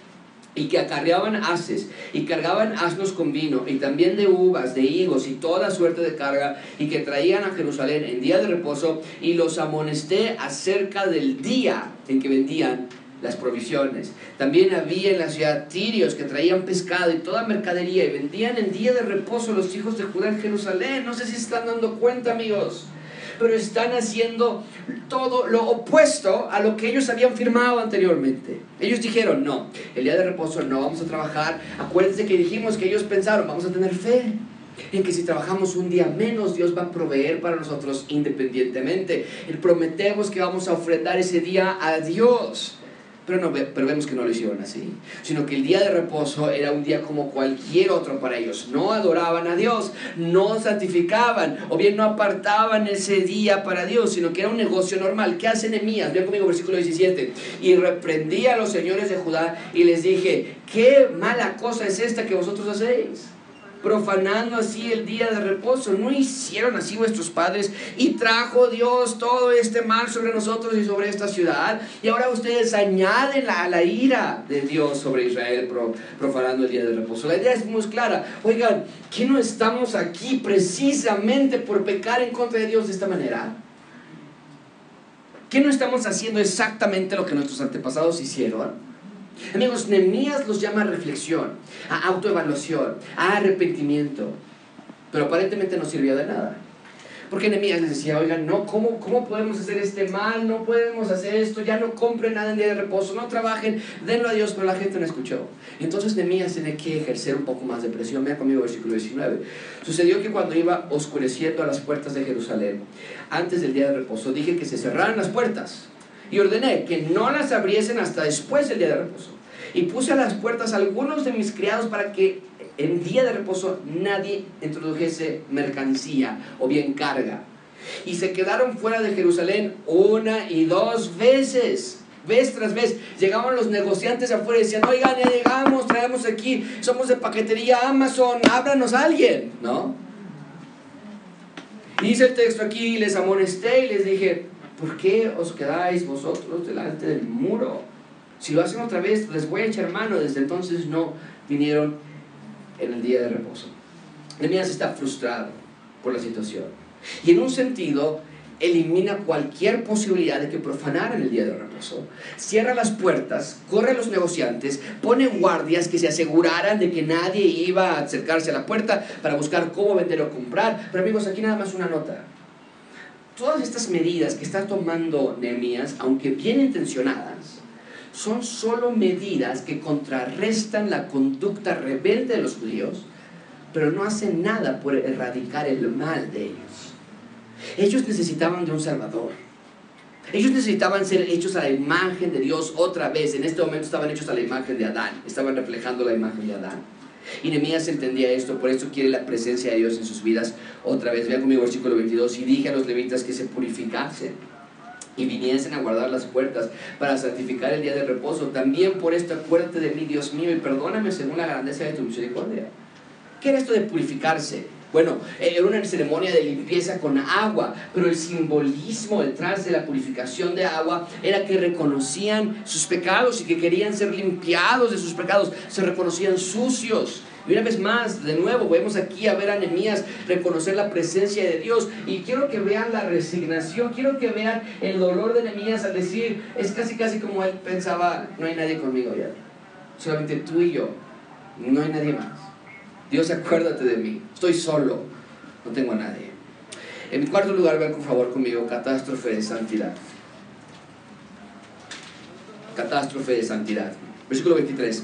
y que acarreaban haces y cargaban asnos con vino y también de uvas, de higos y toda suerte de carga y que traían a Jerusalén en día de reposo y los amonesté acerca del día en que vendían las provisiones. También había en la ciudad tirios que traían pescado y toda mercadería y vendían en día de reposo los hijos de Judá en Jerusalén. No sé si están dando cuenta amigos pero están haciendo todo lo opuesto a lo que ellos habían firmado anteriormente. Ellos dijeron, no, el día de reposo no vamos a trabajar. Acuérdense que dijimos que ellos pensaron, vamos a tener fe. en que si trabajamos un día menos, Dios va a proveer para nosotros independientemente. Y prometemos que vamos a ofrendar ese día a Dios. Pero, no, pero vemos que no lo hicieron así, sino que el día de reposo era un día como cualquier otro para ellos. No adoraban a Dios, no santificaban, o bien no apartaban ese día para Dios, sino que era un negocio normal. ¿Qué hace Nehemías? Vean conmigo versículo 17. Y reprendí a los señores de Judá y les dije, qué mala cosa es esta que vosotros hacéis profanando así el día de reposo. ¿No hicieron así vuestros padres? Y trajo Dios todo este mal sobre nosotros y sobre esta ciudad. Y ahora ustedes añaden la, la ira de Dios sobre Israel profanando el día de reposo. La idea es muy clara. Oigan, ¿que no estamos aquí precisamente por pecar en contra de Dios de esta manera? ¿Que no estamos haciendo exactamente lo que nuestros antepasados hicieron? Amigos, Nehemías los llama a reflexión, a autoevaluación, a arrepentimiento. Pero aparentemente no sirvió de nada. Porque Nehemías les decía, oigan, no, ¿cómo, ¿cómo podemos hacer este mal? No podemos hacer esto, ya no compren nada en día de reposo, no trabajen, denlo a Dios, pero la gente no escuchó. Entonces Nehemías tiene que ejercer un poco más de presión. Vean conmigo versículo 19. Sucedió que cuando iba oscureciendo a las puertas de Jerusalén, antes del día de reposo, dije que se cerraran las puertas y ordené que no las abriesen hasta después del día de reposo. Y puse a las puertas algunos de mis criados para que en día de reposo nadie introdujese mercancía o bien carga. Y se quedaron fuera de Jerusalén una y dos veces. Vez tras vez, llegaban los negociantes afuera y decían, oigan, ya llegamos, traemos aquí, somos de paquetería Amazon, ábranos a alguien, ¿no? Dice el texto aquí, les amonesté y les dije, ¿por qué os quedáis vosotros delante del muro? Si lo hacen otra vez, les voy a echar mano. Desde entonces no vinieron en el día de reposo. Nehemías está frustrado por la situación. Y en un sentido, elimina cualquier posibilidad de que profanaran el día de reposo. Cierra las puertas, corre a los negociantes, pone guardias que se aseguraran de que nadie iba a acercarse a la puerta para buscar cómo vender o comprar. Pero amigos, aquí nada más una nota todas estas medidas que está tomando Nehemías, aunque bien intencionadas, son solo medidas que contrarrestan la conducta rebelde de los judíos, pero no hacen nada por erradicar el mal de ellos. Ellos necesitaban de un Salvador. Ellos necesitaban ser hechos a la imagen de Dios otra vez. En este momento estaban hechos a la imagen de Adán. Estaban reflejando la imagen de Adán. Y Nehemías entendía esto, por eso quiere la presencia de Dios en sus vidas otra vez. Vean conmigo versículo 22. Y dije a los levitas que se purificasen y viniesen a guardar las puertas para santificar el día de reposo. También por esto acuérdate de mí, Dios mío, y perdóname según la grandeza de tu misericordia. ¿Qué era esto de purificarse? Bueno, era una ceremonia de limpieza con agua, pero el simbolismo detrás de la purificación de agua era que reconocían sus pecados y que querían ser limpiados de sus pecados, se reconocían sucios. Y una vez más, de nuevo, vemos aquí a ver a Nehemías reconocer la presencia de Dios. Y quiero que vean la resignación, quiero que vean el dolor de Nehemías al decir, es casi casi como él pensaba, no hay nadie conmigo ya. Solamente tú y yo, no hay nadie más. Dios, acuérdate de mí. Estoy solo. No tengo a nadie. En cuarto lugar, vean por favor conmigo, catástrofe de santidad. Catástrofe de santidad. Versículo 23.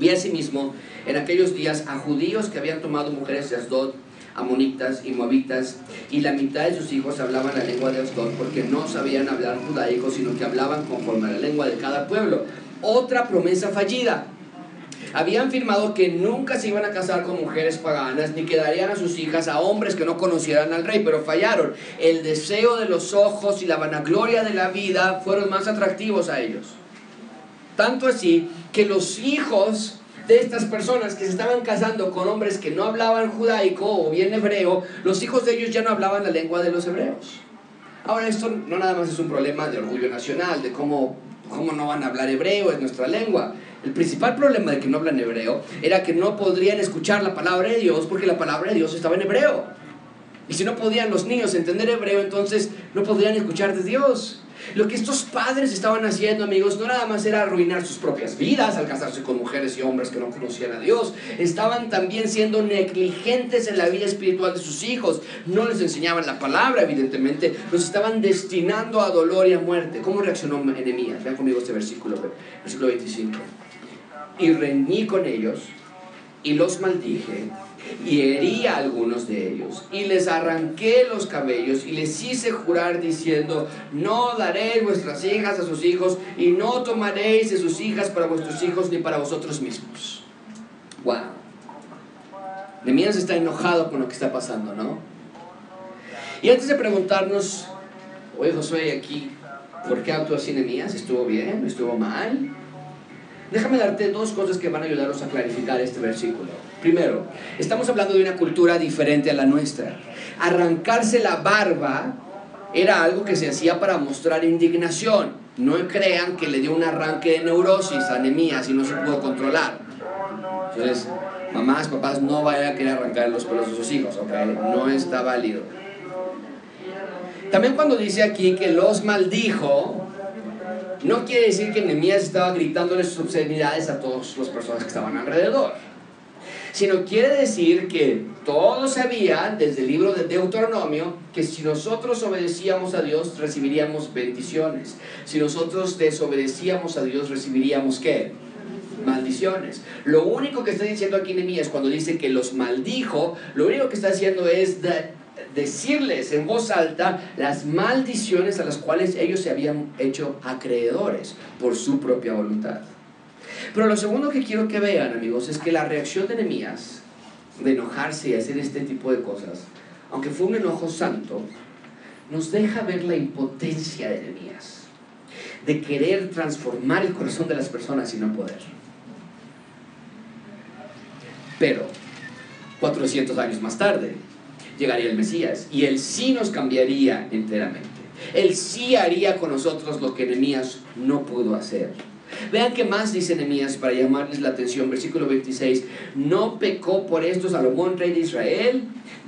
Vi asimismo en aquellos días a judíos que habían tomado mujeres de Asdod, amonitas y moabitas, y la mitad de sus hijos hablaban la lengua de Asdod porque no sabían hablar judaico, sino que hablaban conforme a la lengua de cada pueblo. Otra promesa fallida habían firmado que nunca se iban a casar con mujeres paganas ni que darían a sus hijas a hombres que no conocieran al rey, pero fallaron. El deseo de los ojos y la vanagloria de la vida fueron más atractivos a ellos. Tanto así que los hijos de estas personas que se estaban casando con hombres que no hablaban judaico o bien hebreo, los hijos de ellos ya no hablaban la lengua de los hebreos. Ahora esto no nada más es un problema de orgullo nacional, de cómo, cómo no van a hablar hebreo, es nuestra lengua. El principal problema de que no hablan hebreo era que no podrían escuchar la palabra de Dios porque la palabra de Dios estaba en hebreo. Y si no podían los niños entender hebreo, entonces no podrían escuchar de Dios. Lo que estos padres estaban haciendo, amigos, no nada más era arruinar sus propias vidas al casarse con mujeres y hombres que no conocían a Dios. Estaban también siendo negligentes en la vida espiritual de sus hijos. No les enseñaban la palabra, evidentemente. Los estaban destinando a dolor y a muerte. ¿Cómo reaccionó Enemías? Vean conmigo este versículo, versículo 25 y reñí con ellos y los maldije y herí a algunos de ellos, y les arranqué los cabellos, y les hice jurar diciendo, no daréis vuestras hijas a sus hijos, y no tomaréis de sus hijas para vuestros hijos ni para vosotros mismos. Wow. Nemías está enojado con lo que está pasando, ¿no? Y antes de preguntarnos, oye Josué, aquí, ¿por qué actuó así Nemías? ¿Estuvo bien? ¿Estuvo mal? Déjame darte dos cosas que van a ayudarnos a clarificar este versículo. Primero, estamos hablando de una cultura diferente a la nuestra. Arrancarse la barba era algo que se hacía para mostrar indignación. No crean que le dio un arranque de neurosis a Nemías y no se pudo controlar. Entonces, mamás, papás, no vayan a querer arrancar los pelos de sus hijos, ¿ok? No está válido. También cuando dice aquí que los maldijo, no quiere decir que Nehemías estaba gritándole sus obscenidades a todas las personas que estaban alrededor, sino quiere decir que todos sabían desde el libro de Deuteronomio que si nosotros obedecíamos a Dios recibiríamos bendiciones, si nosotros desobedecíamos a Dios recibiríamos qué? maldiciones. Lo único que está diciendo aquí Nehemías cuando dice que los maldijo, lo único que está haciendo es decirles en voz alta las maldiciones a las cuales ellos se habían hecho acreedores por su propia voluntad. Pero lo segundo que quiero que vean, amigos, es que la reacción de Nehemías de enojarse y hacer este tipo de cosas, aunque fue un enojo santo, nos deja ver la impotencia de Nehemías, de querer transformar el corazón de las personas y no poder. Pero, 400 años más tarde, llegaría el Mesías y él sí nos cambiaría enteramente. Él sí haría con nosotros lo que Nehemías no pudo hacer. Vean qué más dice Nehemías para llamarles la atención, versículo 26. No pecó por esto Salomón, rey de Israel.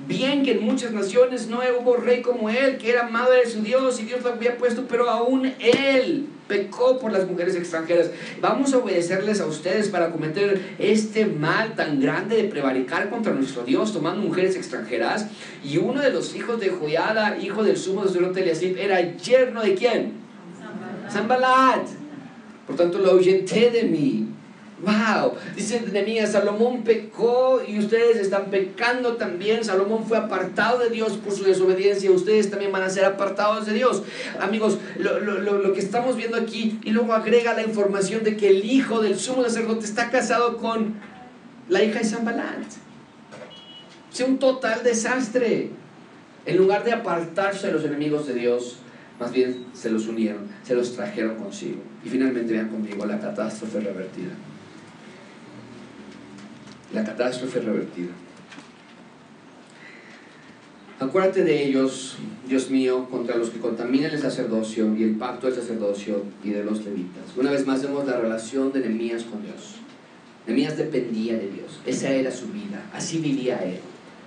Bien que en muchas naciones no hubo rey como él, que era madre de su Dios y Dios lo había puesto, pero aún él pecó por las mujeres extranjeras. Vamos a obedecerles a ustedes para cometer este mal tan grande de prevaricar contra nuestro Dios tomando mujeres extranjeras. Y uno de los hijos de Joyada, hijo del sumo sacerdote Eliasib, era yerno de quién? Zambalat. Por tanto, lo ahuyenté de mí. Wow, dice Nehemías, Salomón pecó y ustedes están pecando también. Salomón fue apartado de Dios por su desobediencia. Ustedes también van a ser apartados de Dios. Amigos, lo, lo, lo que estamos viendo aquí y luego agrega la información de que el hijo del sumo sacerdote está casado con la hija de Zambalat. Es un total desastre. En lugar de apartarse de los enemigos de Dios, más bien se los unieron, se los trajeron consigo. Y finalmente vean conmigo la catástrofe revertida. La catástrofe revertida. Acuérdate de ellos, Dios mío, contra los que contaminan el sacerdocio y el pacto del sacerdocio y de los levitas. Una vez más vemos la relación de Nehemías con Dios. Nehemías dependía de Dios. Esa era su vida. Así vivía él,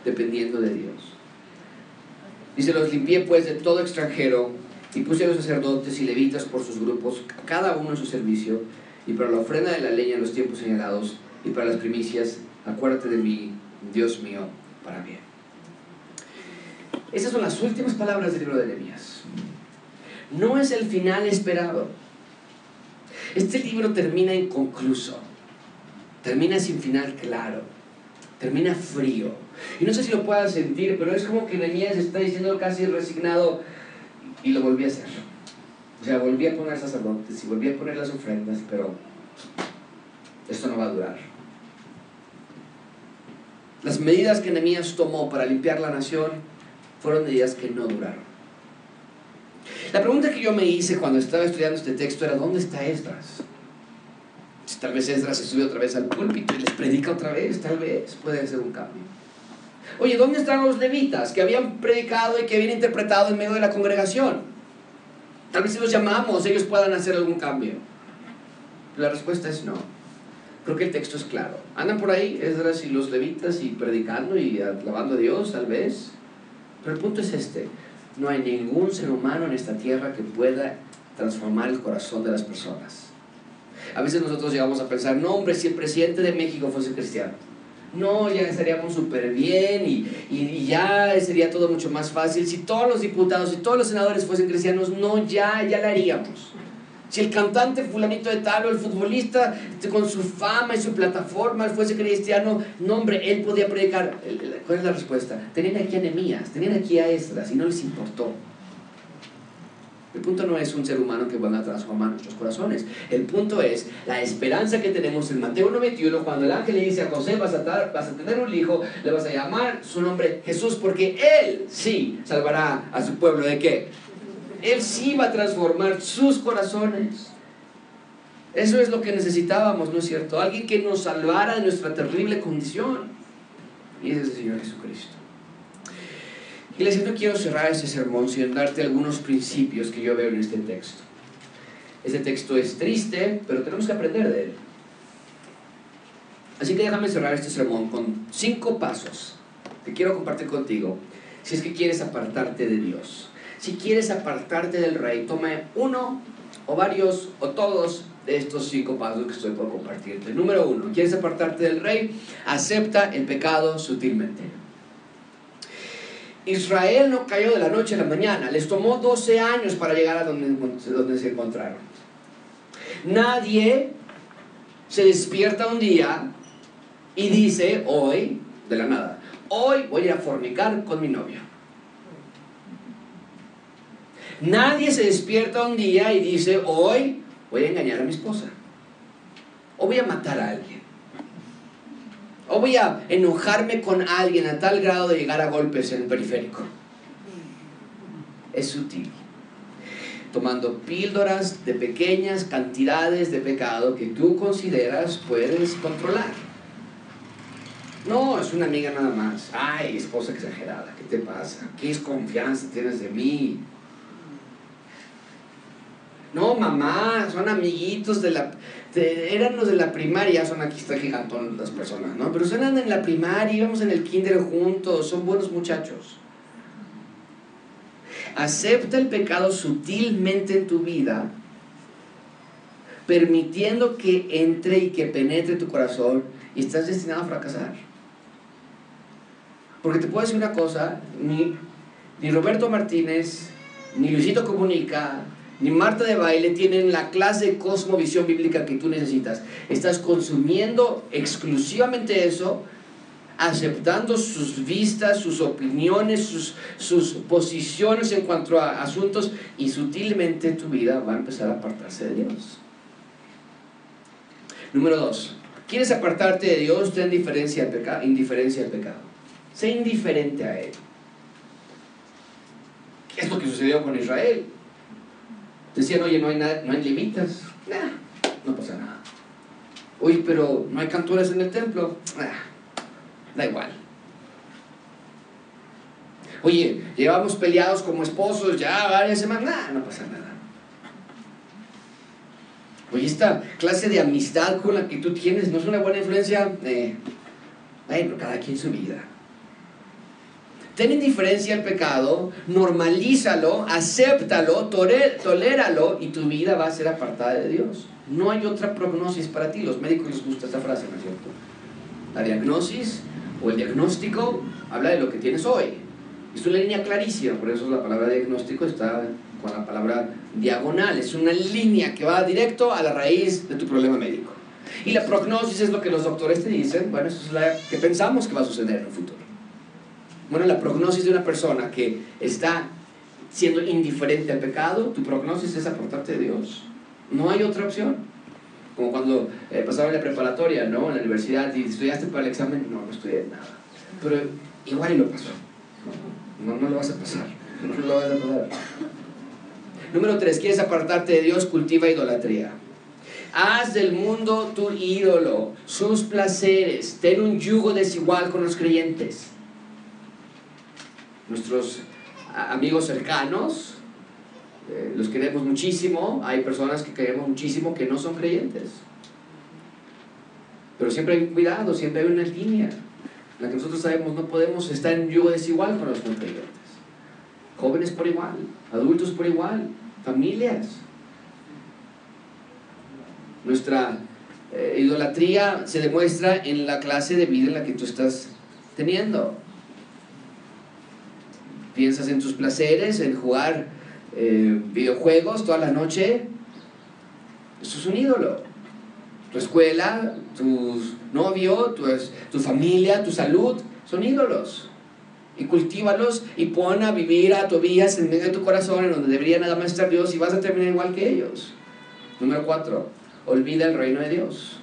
dependiendo de Dios. Dice, los limpié pues de todo extranjero y puse a los sacerdotes y levitas por sus grupos, cada uno en su servicio, y para la ofrenda de la leña en los tiempos señalados, y para las primicias, acuérdate de mí, Dios mío, para bien. Esas son las últimas palabras del libro de Nehemías. No es el final esperado. Este libro termina inconcluso. Termina sin final claro. Termina frío. Y no sé si lo puedas sentir, pero es como que Nehemías está diciendo casi resignado, y lo volví a hacer. O sea, volví a poner sacerdotes y volví a poner las ofrendas, pero esto no va a durar. Las medidas que Nehemías tomó para limpiar la nación fueron medidas que no duraron. La pregunta que yo me hice cuando estaba estudiando este texto era, ¿dónde está Esdras? Tal vez Esdras se sube otra vez al púlpito y les predica otra vez, tal vez puede ser un cambio. Oye, ¿dónde están los levitas que habían predicado y que habían interpretado en medio de la congregación? Tal vez si los llamamos, ellos puedan hacer algún cambio. La respuesta es no. Creo que el texto es claro. Andan por ahí Esdras y los levitas y predicando y alabando a Dios, tal vez. Pero el punto es este. No hay ningún ser humano en esta tierra que pueda transformar el corazón de las personas. A veces nosotros llegamos a pensar, no hombre, si el presidente de México fuese cristiano no, ya estaríamos súper bien y, y, ya sería todo mucho más fácil. Si todos los diputados y todos los senadores fuesen cristianos, no, ya, ya lo haríamos. Si el cantante fulanito de tal o el futbolista con su fama y su plataforma fuese cristiano, no hombre, él podía predicar. ¿Cuál es la respuesta? Tenían aquí a tenían aquí a Esdras y no les importó. El punto no es un ser humano que van a transformar nuestros corazones. El punto es la esperanza que tenemos en Mateo 91 cuando el ángel le dice a José, vas a, vas a tener un hijo, le vas a llamar su nombre Jesús porque él sí salvará a su pueblo de qué? Él sí va a transformar sus corazones. Eso es lo que necesitábamos, ¿no es cierto? Alguien que nos salvara de nuestra terrible condición. Y es el Señor Jesucristo. Y les quiero cerrar este sermón sin darte algunos principios que yo veo en este texto. Este texto es triste, pero tenemos que aprender de él. Así que déjame cerrar este sermón con cinco pasos que quiero compartir contigo si es que quieres apartarte de Dios. Si quieres apartarte del rey, toma uno o varios o todos de estos cinco pasos que estoy por compartirte. Número uno, ¿quieres apartarte del rey? Acepta el pecado sutilmente. Israel no cayó de la noche a la mañana, les tomó 12 años para llegar a donde, donde se encontraron. Nadie se despierta un día y dice, hoy, de la nada, hoy voy a fornicar con mi novio. Nadie se despierta un día y dice, hoy voy a engañar a mi esposa. O voy a matar a alguien. O voy a enojarme con alguien a tal grado de llegar a golpes en el periférico. Es sutil. Tomando píldoras de pequeñas cantidades de pecado que tú consideras puedes controlar. No, es una amiga nada más. Ay, esposa exagerada, ¿qué te pasa? ¿Qué confianza tienes de mí? No, mamá, son amiguitos de la... eran los de la primaria, son aquí está gigantón las personas, ¿no? Pero son en la primaria, íbamos en el kinder juntos, son buenos muchachos. Acepta el pecado sutilmente en tu vida, permitiendo que entre y que penetre tu corazón y estás destinado a fracasar. Porque te puedo decir una cosa, ni, ni Roberto Martínez, ni Luisito Comunica, ni Marta de baile tienen la clase de cosmovisión bíblica que tú necesitas. Estás consumiendo exclusivamente eso, aceptando sus vistas, sus opiniones, sus, sus posiciones en cuanto a asuntos y sutilmente tu vida va a empezar a apartarse de Dios. Número dos, ¿quieres apartarte de Dios? Ten indiferencia al pecado. Indiferencia. Sé indiferente a Él. ¿Qué es lo que sucedió con Israel? Decían, oye, no hay, nada, no hay levitas. no pasa nada. Oye, pero no hay cantores en el templo. da igual. Oye, llevamos peleados como esposos ya varias semanas. no pasa nada. Oye, esta clase de amistad con la que tú tienes no es una buena influencia. Eh, bueno, cada quien su vida. Ten indiferencia al pecado, normalízalo, acéptalo, toléralo y tu vida va a ser apartada de Dios. No hay otra prognosis para ti. Los médicos les gusta esta frase, ¿no es cierto? La diagnosis o el diagnóstico habla de lo que tienes hoy. Es una línea clarísima, por eso la palabra diagnóstico está con la palabra diagonal. Es una línea que va directo a la raíz de tu problema médico. Y la prognosis es lo que los doctores te dicen, bueno, eso es lo que pensamos que va a suceder en el futuro. Bueno, la prognosis de una persona que está siendo indiferente al pecado, tu prognosis es aportarte de Dios. No hay otra opción. Como cuando eh, pasaba en la preparatoria, ¿no? En la universidad y estudiaste para el examen, no, no estudié nada. Pero igual y lo pasó. No, no lo vas a pasar. No lo vas a pasar. Número tres, ¿quieres apartarte de Dios? Cultiva idolatría. Haz del mundo tu ídolo, sus placeres. Ten un yugo desigual con los creyentes nuestros amigos cercanos, eh, los queremos muchísimo, hay personas que queremos muchísimo que no son creyentes. Pero siempre hay cuidado, siempre hay una línea en la que nosotros sabemos no podemos estar en yugo desigual con los no creyentes. Jóvenes por igual, adultos por igual, familias. Nuestra eh, idolatría se demuestra en la clase de vida en la que tú estás teniendo. Piensas en tus placeres, en jugar eh, videojuegos toda la noche, Eso es un ídolo. Tu escuela, tu novio, tu, familia, tu salud, son ídolos. Y cultívalos y pon a vivir a Tobías en medio de tu corazón, en donde debería nada más estar Dios, y vas a terminar igual que ellos. Número cuatro, olvida el reino de Dios.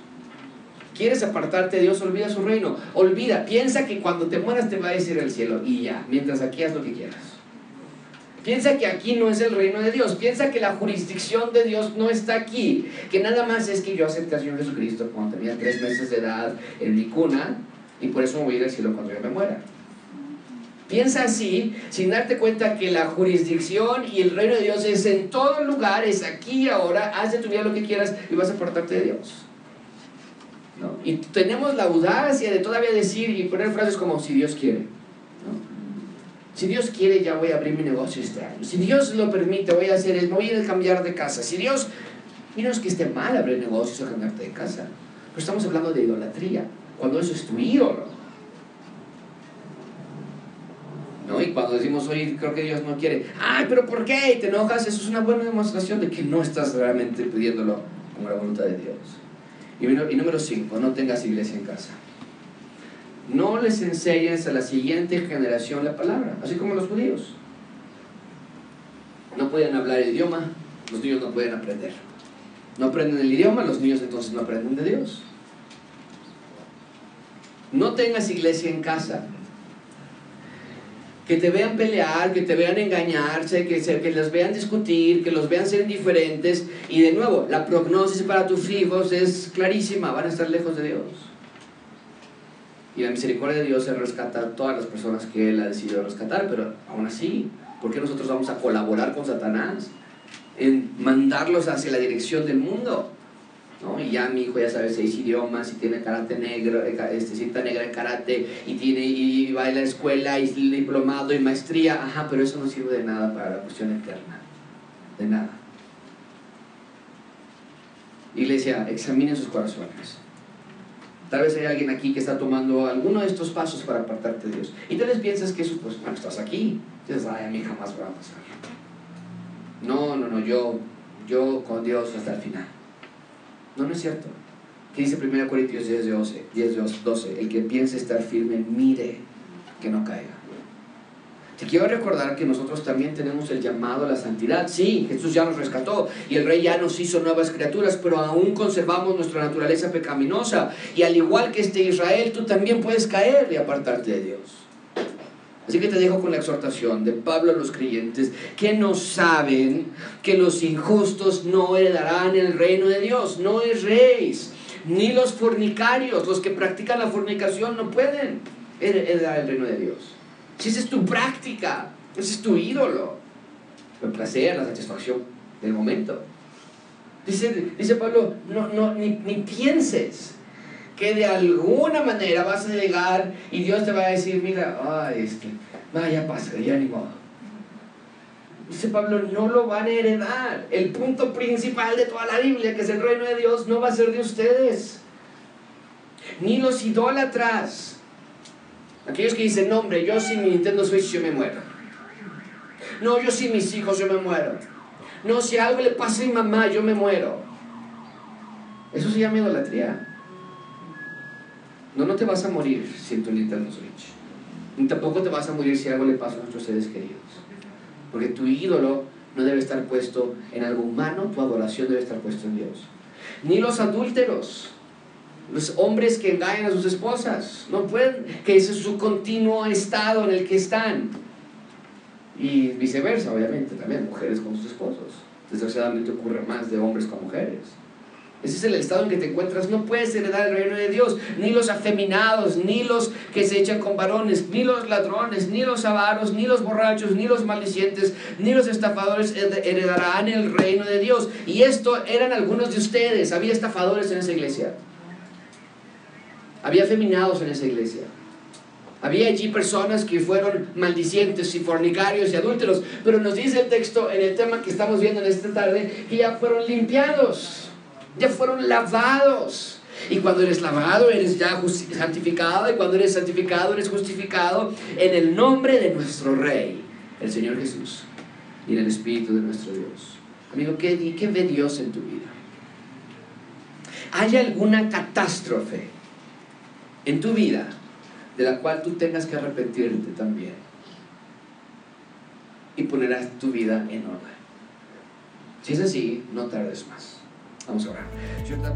¿Quieres apartarte de Dios? Olvida su reino. Olvida, piensa que cuando te mueras te va a decir el cielo y ya, mientras aquí haz lo que quieras. Piensa que aquí no es el reino de Dios. Piensa que la jurisdicción de Dios no está aquí. Que nada más es que yo acepté a Señor Jesucristo cuando tenía tres meses de edad en mi cuna y por eso me voy a ir al cielo cuando yo me muera. Piensa así, sin darte cuenta que la jurisdicción y el reino de Dios es en todo lugar, es aquí y ahora, haz de tu vida lo que quieras y vas a apartarte de Dios. Y tenemos la audacia de todavía decir y poner frases como si Dios quiere. Si Dios quiere, ya voy a abrir mi negocio este año. Si Dios lo permite, voy a hacer es, voy a ir a cambiar de casa. Si Dios, mira, es que esté mal abrir negocios o cambiarte de casa. Pero estamos hablando de idolatría, cuando eso es tu ídolo. ¿No? Y cuando decimos, oye, creo que Dios no quiere, ay, pero ¿por qué? ¿Te enojas? Eso es una buena demostración de que no estás realmente pidiéndolo como la voluntad de Dios. Y, número 5, no tengas iglesia en casa no les enseñes a la siguiente generación la palabra, así como los judíos. No pueden hablar el idioma, los niños no pueden aprender. No aprenden el idioma, los niños entonces no aprenden de Dios. No tengas iglesia en casa. Que te vean pelear, que te vean engañarse, que, se, que los vean discutir, que los vean ser indiferentes. Y de nuevo, la prognosis para tus hijos es clarísima, van a estar lejos de Dios. Y la misericordia de Dios es rescatar a todas las personas que Él ha decidido rescatar, pero aún así, ¿por qué nosotros vamos a colaborar con Satanás en mandarlos hacia la dirección del mundo? ¿No? Y ya mi hijo ya sabe seis idiomas y tiene karate negro, eh, este, cinta negra en karate y, tiene, y va a la escuela y diplomado y maestría. Ajá, pero eso no sirve de nada para la cuestión eterna. De nada. Iglesia, examine sus corazones. Tal vez hay alguien aquí que está tomando alguno de estos pasos para apartarte de Dios. Y tal vez piensas que eso, pues, bueno, estás aquí. Dices, ay, a mí jamás va a pasar. No, no, no, yo, yo con Dios hasta el final. No, no es cierto. ¿Qué dice 1 Corintios 10, 12? 10, 12? El que piense estar firme, mire que no caiga. Te quiero recordar que nosotros también tenemos el llamado a la santidad. Sí, Jesús ya nos rescató y el Rey ya nos hizo nuevas criaturas, pero aún conservamos nuestra naturaleza pecaminosa. Y al igual que este Israel, tú también puedes caer y apartarte de Dios. Así que te dejo con la exhortación de Pablo a los creyentes que no saben que los injustos no heredarán el reino de Dios. No es reyes, ni los fornicarios, los que practican la fornicación no pueden heredar el reino de Dios. Si esa es tu práctica, ese es tu ídolo, el placer, la satisfacción del momento. Dice, dice Pablo, no, no, ni, pienses que de alguna manera vas a llegar y Dios te va a decir, mira, ay, este, vaya, pasa, ya ni modo. Dice Pablo, no lo van a heredar. El punto principal de toda la Biblia, que es el reino de Dios, no va a ser de ustedes. Ni los idólatras, Aquellos que dicen, no hombre, yo sin mi Nintendo Switch yo me muero. No, yo sin mis hijos yo me muero. No, si algo le pasa a mi mamá yo me muero. Eso se llama idolatría. No, no te vas a morir sin tu Nintendo Switch. Ni tampoco te vas a morir si algo le pasa a nuestros seres queridos. Porque tu ídolo no debe estar puesto en algo humano, tu adoración debe estar puesta en Dios. Ni los adúlteros los hombres que engañan a sus esposas, no pueden, que ese es su continuo estado en el que están. Y viceversa, obviamente, también mujeres con sus esposos. Desgraciadamente ocurre más de hombres con mujeres. Ese es el estado en que te encuentras. No puedes heredar el reino de Dios. Ni los afeminados, ni los que se echan con varones, ni los ladrones, ni los avaros, ni los borrachos, ni los maldicientes, ni los estafadores heredarán el reino de Dios. Y esto eran algunos de ustedes. Había estafadores en esa iglesia. Había feminados en esa iglesia. Había allí personas que fueron maldicientes y fornicarios y adúlteros, pero nos dice el texto en el tema que estamos viendo en esta tarde que ya fueron limpiados, ya fueron lavados. Y cuando eres lavado, eres ya santificado, y cuando eres santificado, eres justificado en el nombre de nuestro Rey, el Señor Jesús, y en el Espíritu de nuestro Dios. Amigo, ¿qué, qué ve Dios en tu vida? ¿Hay alguna catástrofe en tu vida de la cual tú tengas que arrepentirte también? Y ponerás tu vida en orden. Si es así, no tardes más. 同学们觉得